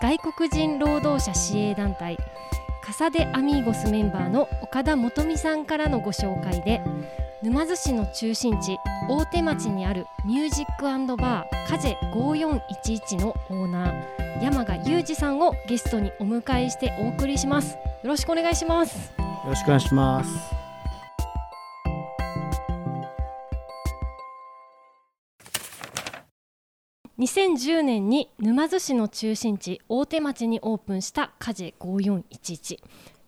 外国人労働者支援団体カサデアミーゴスメンバーの岡田元美さんからのご紹介で沼津市の中心地大手町にあるミュージックバーカジェ5411のオーナー山賀裕二さんをゲストにお迎えしてお送りしますよろしくお願いしますよろしくお願いします。2010年に沼津市の中心地大手町にオープンしたカジェ5411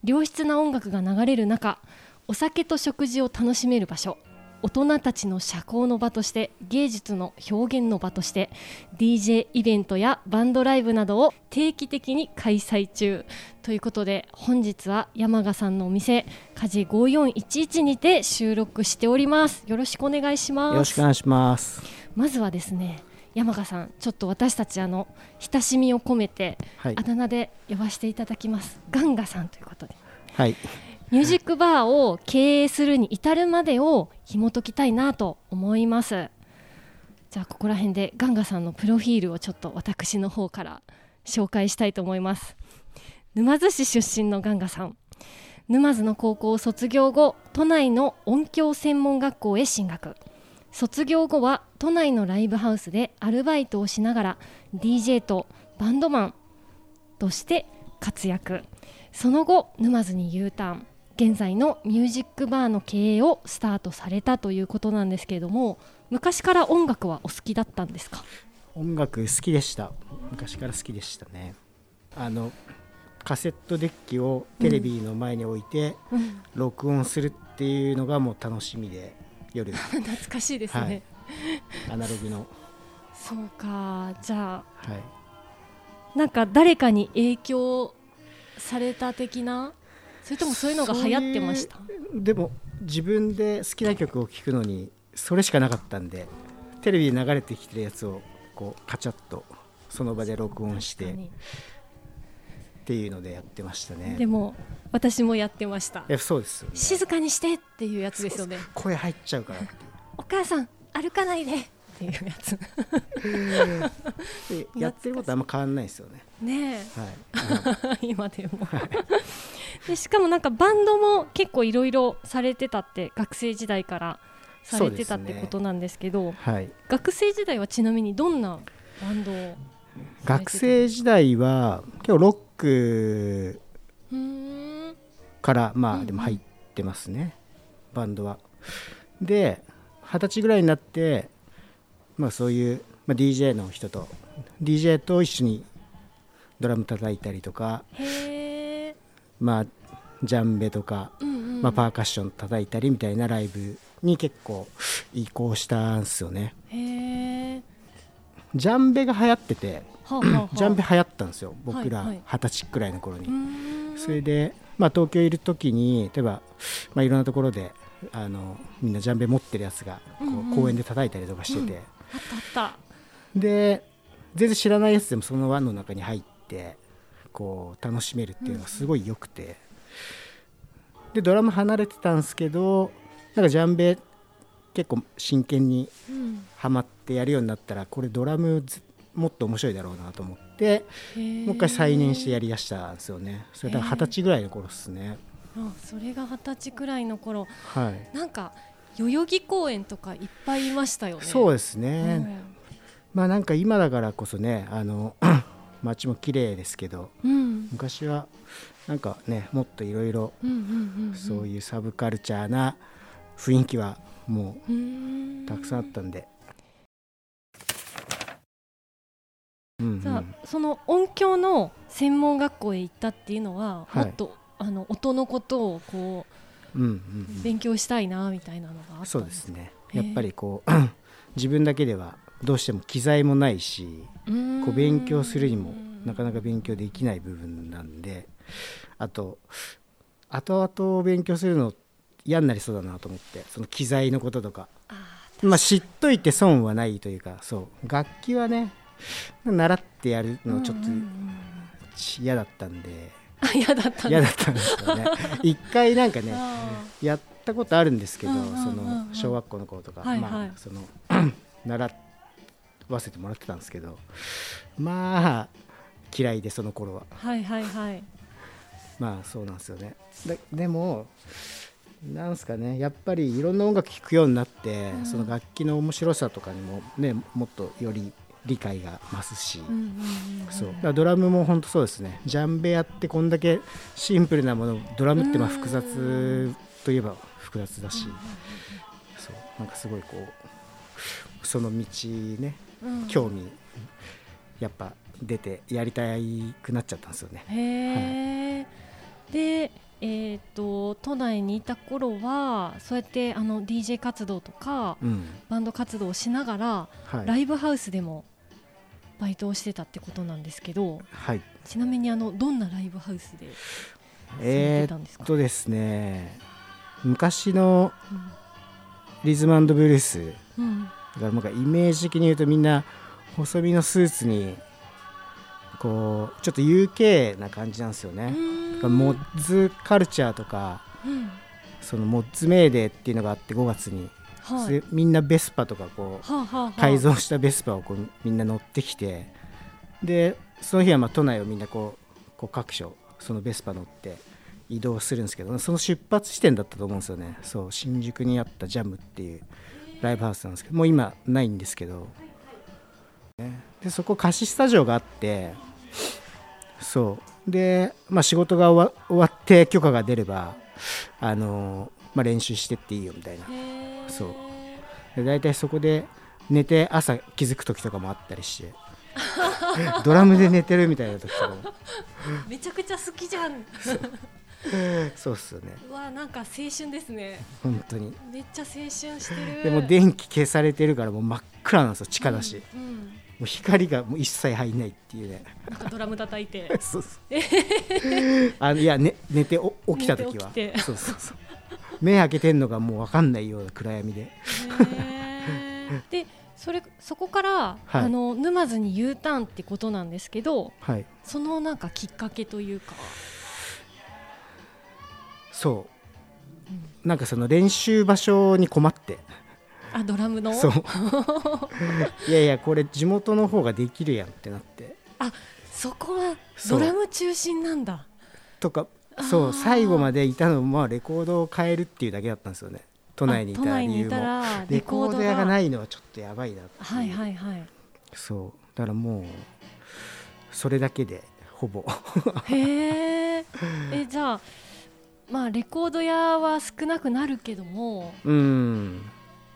良質な音楽が流れる中お酒と食事を楽しめる場所。大人たちの社交の場として芸術の表現の場として DJ イベントやバンドライブなどを定期的に開催中。ということで本日は山賀さんのお店カジェ5411にて収録しております。よろしくお願いします。よろしくお願いします。まずはですね山賀さんちょっと私たちあの親しみを込めてはい。あ。だ名で呼ばせていただきます。ガンガさんということで。はい。ミュージックバーを経営するに至るまでを紐解きたいなと思います。じゃあここら辺でガンガさんのプロフィールをちょっと私の方から紹介したいと思います。沼津市出身のガンガさん。沼津の高校を卒業後都内の音響専門学校へ進学卒業後は都内のライブハウスでアルバイトをしながら DJ とバンドマンとして活躍。その後沼津に U ターン。現在のミュージックバーの経営をスタートされたということなんですけれども昔から音楽はお好きだったんですか？音楽好きでした。昔から好きでしたね。あのカセットデッキをテレビの前に置いて、うん。録音するっていうのがもう楽しみで夜。懐かしいですね、はい。アナログの。そうか。じゃあ。はい。なんか誰かに影響された的な？それともそういうのが流行ってました？でも自分で好きな曲を聴くのにそれしかなかったんでテレビで流れてきてるやつをこうカチャッとその場で録音してっていうのでやってましたね。でも私もやってました。えそうですよね。静かにしてっていうやつですよね。声入っちゃうからお母さん歩かないで。っていうやつ。でやってることあんま変わんないですよね。ねはい。え今でも。でしかもなんかバンドも結構いろいろされてたって学生時代からされてたってことなんですけどはい。学生時代はちなみにどんなバンドを学生時代は結構ロックからまあでも入ってますね。バンドは。で二十歳ぐらいになってまあそういうまあ DJ の人と DJ と一緒にドラム叩いたりとかまあジャンベとかうんうんまあパーカッション叩いたりみたいなライブに結構移行したんですよね。へえジャンベが流行ってて。はあはあはあ。ジャンベ流行ったんですよ僕らはい。はい二十歳くらいの頃に、うーん。それで、まあ、東京いる時に例えば、まあ、いろんなところであのみんなジャンベ持ってるやつがこう、うんうん。公園で叩いたりとかしてて、あったあった。で全然知らないやつでもその輪の中に入ってこう楽しめるっていうのがすごい良くて、でドラム離れてたんですけどなんかジャンベ結構真剣にうんハマってやるようになったらこれドラムずもっと面白いだろうなと思ってもう一回再燃してやりだしたんですよね。それだから二十歳ぐらいの頃ですね。あそれが二十歳くらいの頃はい。なんか代々木公園とかいっぱいいましたよねそううですね。んまあなんか今だからこそね、あの 街も綺麗ですけど、うん昔はなんかねもっといろいろそういうサブカルチャーな雰囲気はもうたくさんあったんで。うんうん。じゃあその音響の専門学校へ行ったっていうのは、はい。もっとあの音のことをこうんうんう勉強したいなみたいなのがあったうんん、ですそうですね。やっぱりこう 自分だけではどうしても機材もないし、こう勉強するにもなかなか勉強できない部分なんであと後々勉強するの嫌になりそうだなと思ってその機材のこととか。あまあ知っといて損はないというかそう。楽器はね習ってやるーのちょっと嫌だったんで。あ嫌だったんだ。嫌だったんですよね。一回なんかねあやったことあるんですけど、うんうんうんうん。その小学校の頃とか、はいはい。まあその 習わせてもらってたんですけどまあ嫌いでその頃は。ーはいはいはい。まあそうなんですよね。ででもなんすかねやっぱりいろんな音楽聴くようになって、うん。その楽器の面白さとかにもねもっとより理解が増すし、そドラムも本当そうですね。ジャンベやってこんだけシンプルなものドラムってまあ複雑といえば複雑だし、そう。なんかすごいこうその道ねうん。興味やっぱ出てやりたくなっちゃったんですよね。へえ、でえっ、と都内にいた頃はそうやってあの DJ 活動とかうん。バンド活動をしながら、はい。ライブハウスでもバイトをしてたってことなんですけどはい。ちなみにあのどんなライブハウスでえですか、っとですね昔のリズムブルースうん。うんだからなんかイメージ的に言うとみんな細身のスーツにこうちょっと UK な感じなんですよね。モッズカルチャーとかうん。そのモッズメーデーっていうのがあって5月に、はい。みんなベスパとかこうはあはあはあ。改造したベスパをこうみんな乗ってきてでその日はまあ都内をみんなこうこう各所そのベスパ乗って移動するんですけどその出発地点だったと思うんですよね。そう新宿にあったジャムっていうライブハウスなんですけどもう今ないんですけど、ね。でそこ貸しスタジオがあってそうで、まあ、仕事が終わって許可が出ればあの、まあ、練習してっていいよみたいな。そう。で大体そこで寝て朝気づく時とかもあったりして。ドラムで寝てるみたいな時とかも。めちゃくちゃ好きじゃん そうっすよね。うわなんか青春ですね。本当に。めっちゃ青春してる。でも電気消されてるからもう真っ暗なんですよ地下だし、うんうん。もう光がもう一切入んないっていうね。なんかドラム叩いて。そうそうあのいや、ね、寝てお起きた時は。寝て起きて。そうそうそう。目開けてんのがもう分かんないような暗闇で。でそれそこから、はい。あの沼津に U ターンってことなんですけどはい。そのなんかきっかけというか、そう。なんかその練習場所に困って。あドラムの？そう。いやいやこれ地元の方ができるやんってなって。そこはドラム中心なんだ。とかそう最後までいたのもまあレコードを変えるっていうだけだったんですよね。都内にいた理由も。レコード屋がいないのはちょっとやばいなはいはいはい。そう。だからもうそれだけでほぼ。へええじゃあまあレコード屋は少なくなるけどもうん。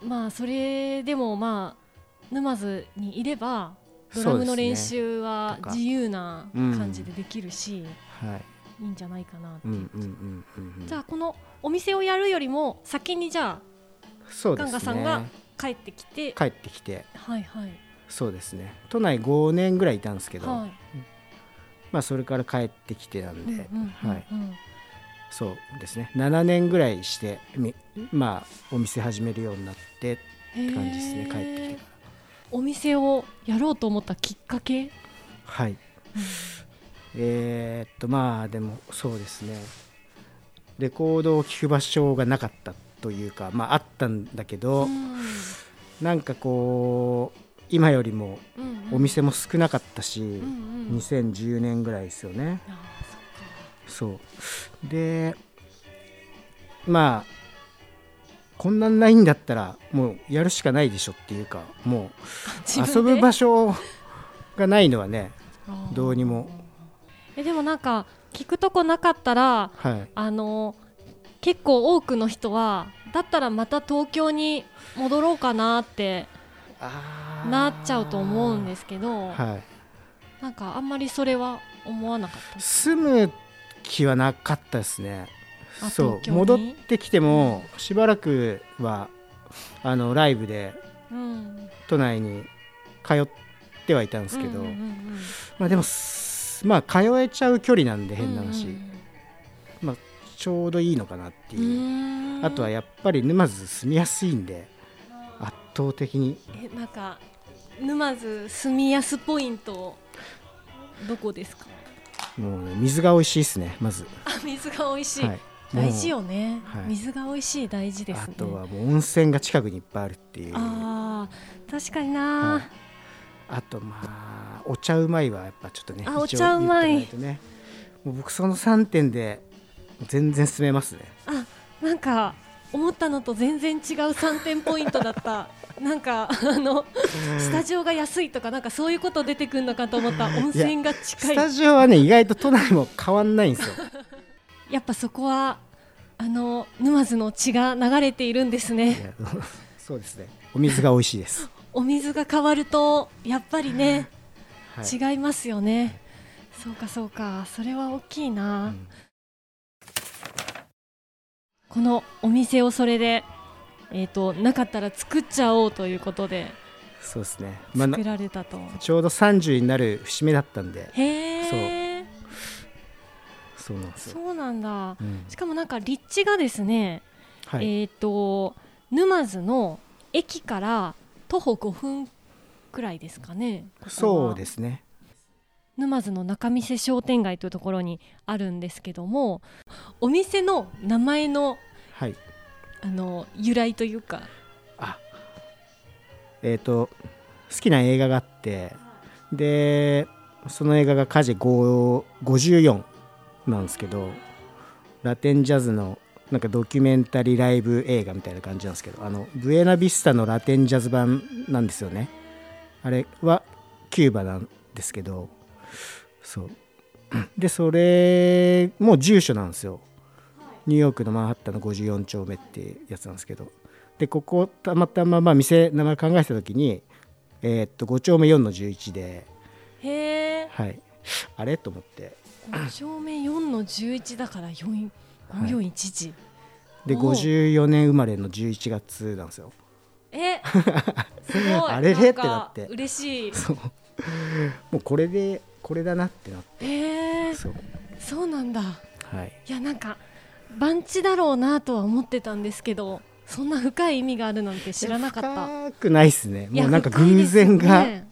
まあそれでもまあ沼津にいればドラムの練そう習は自由な感じでできるし、はいいいんじゃないかなって。うんうんうんうんうん。じゃあこのお店をやるよりも先にじゃそうですガンガさんがねあ帰ってきて帰ってきて。はいはい。そうですね。都内5年ぐらいいたんですけど、はい。まあそれから帰ってきてなんうんで、うんうんはいうんそうですね。7年ぐらいしてみまあお店始めるようになってって感じですね。帰ってきてかお店をやろうと思ったきっかけ、らはい。えーっとまあでもそうですね。レコードを聴く場所がなかったというかまああったんだけど、うん。なんかこう今よりもうんうん。お店も少なかったし、うんうん。2010年ぐらいですよねそう。でまあこんなんないんだったらもうやるしかないでしょっていうかもう遊ぶ場所所がないのはねどうにも。えでもなんか聞くとこなかったらはい。あの結構多くの人はだったらまた東京に戻ろうかなってなっちゃうと思うんですすけど、はい。なんかあんまりそれは思わなかった？住む気はなかったですね。あそう。戻ってきてもしばらくはあのライブでうん。都内に通ってはいたんですけど、うんうんうんうん。まあでもすまあ通えちゃう距離なんで変な話、うんちょうどいいのかなってうんいう、うんあとはやっぱり沼津住みやすいんで圧倒的に。えなんか沼津住みやすポイントどこですか？もうね水が美味しいですねまず、あ水が美味しい、はい、大事よね、はい。水が美味しい大事ですあねとはもう温泉が近くにいっぱいあるっていう。あー確かにな、はい。あとまあお茶うまいはやっぱちょっとねあお茶うまい。ね。もう僕その3点で全然進めますね。あなんか思ったのと全然違う3点ポイントだったなんかあのスタジオが安いとかなんかそういうこと出てくるのかと思った。温泉が近い。スタジオはね意外と都内も変わんないんですよ。やっぱそこはあの沼津の血が流れているんですいねやそうですね。お水が美味しいです、お水が変わるとやっぱりね、はい。違いますよね。そうかそうか。それは大きいな、うん。このお店をそれでえー、となかったら作っちゃおうということでそうですね、まあな作られたと、ちょうど30になる節目だったんで。へえそう。なんですよ、そうなんだ。うん。しかもなんか立地がですね、はい。えっ、と沼津の駅から徒歩5分くらいですかね。そうですね。沼津の仲見世商店街というところにあるんですけどもお店の名前のはいあの由来というか。あえっ、と好きな映画があってでその映画が火事5 54なんですけどラテンジャズのなんかドキュメンタリーライブ映画みたいな感じなんですけどあのブエナビスタのラテンジャズ版なんですよね。あれはキューバなんですけどそう。でそれも住所なんですよ。ニューヨークのマンハッタンの54丁目ってやつなんですけど。でここたまたままあ店名前考えた時にえーっと5丁目4の11で。へえ。はい。あれ？と思って。5丁目4の11だから4 5411、でおう54年生まれの11月なんですよ。え？すごい。あれ？れってなって。嬉しい。そう。もうこれでこれだなってなって。へえ。そう。そうなんだ。はい。いやなんか番地だろうなとは思ってたんですけどそんな深い意味があるなんて知らなかった。深くないっすね。もうなんか偶然がね。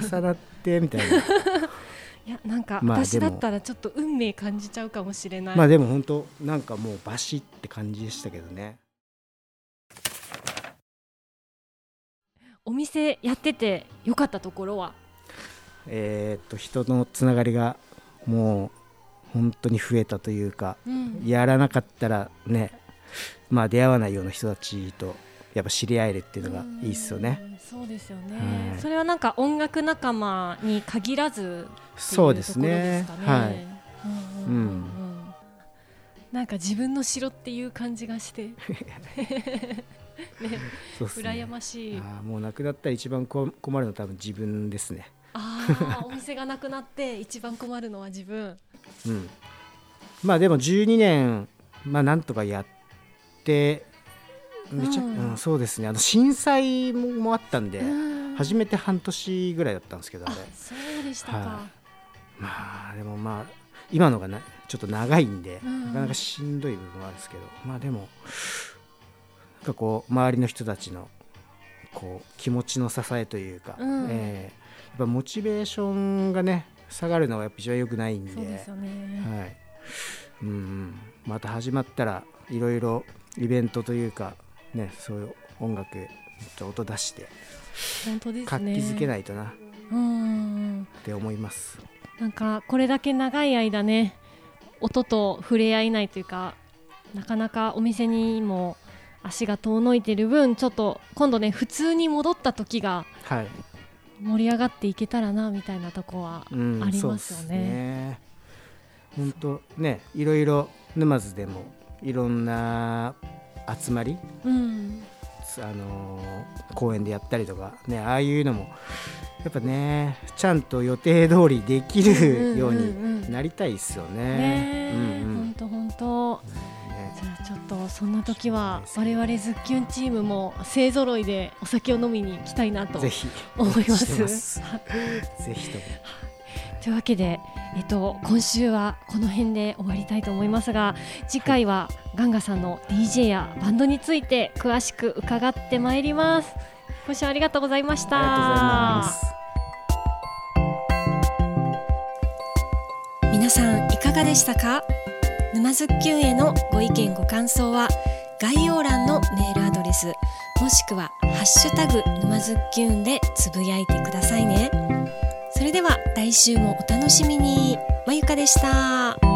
重なってみたいな。いやなんかまあ私だったらちょっと運命感じちゃうかもしれない、まあでも本当なんかもうバシって感じでしたけどね。お店やっててよかったところは？えーっと人のつながりがもう本当に増えたというかうん。やらなかったらねまあ出会わないような人たちとやっぱ知り合えるっていうのがいいっすよね。うんそうですよね、はい。それはなんか音楽仲間に限らずそうでですすね。はい。うんうんうんうんなんか自分の城っていう感じがして。ねね。羨ましい。あーもうなくなったら一番こ困るのは多分自分ですね。ああ お店がなくなって一番困るのは自分うん、まあでも12年まあなんとかやってめちゃ、ううんんそうですね。あの震災ももあったんで、うん。初めて半年ぐらいだったんですけどああれそうでしたか、はまあでもまあ今のがなちょっと長いんで、うん。なかなかしんどい部分はあるんですけどまあでもなんかこう周りの人たちのこう気持ちの支えというか、うん。えーやっぱモチベーションがね下がるのはやっぱ一番良くないんで。そうですよね、はい。うんうん、また始まったらいろいろイベントというかねそういう音楽ちょっと音出して本当ですね。活気づけないとな。っうんて思います。なんかこれだけ長い間ね音と触れ合えないというかなかなかお店にも足が遠のいてる分ちょっと今度ね普通に戻った時がはい、盛り上がっていけたらなみたいなとこはうん、ありますよね。本当ねいろいろ沼津でもいろんな集まりうん。あのー公園でやったりとかねああいうのもやっぱねちゃんと予定通りできるよううんうんうんになりたいですよね。とそんな時は我々ズッキュンチームも勢ぞろいでお酒を飲みに行きたいなとぜひ。思います。ぜひとも。というわけで、えっと、今週はこの辺で終わりたいと思いますが次回はガンガさんの DJ やバンドについて詳しく伺ってまいります。今週ありがとうございました。ありがとうございます。皆さんいかがでしたか？沼津きゅんへのご意見ご感想は概要欄のメールアドレスもしくは「ハッシュタグ沼津きゅん」でつぶやいてくださいね。それでは来週もお楽しみに。まゆかでした。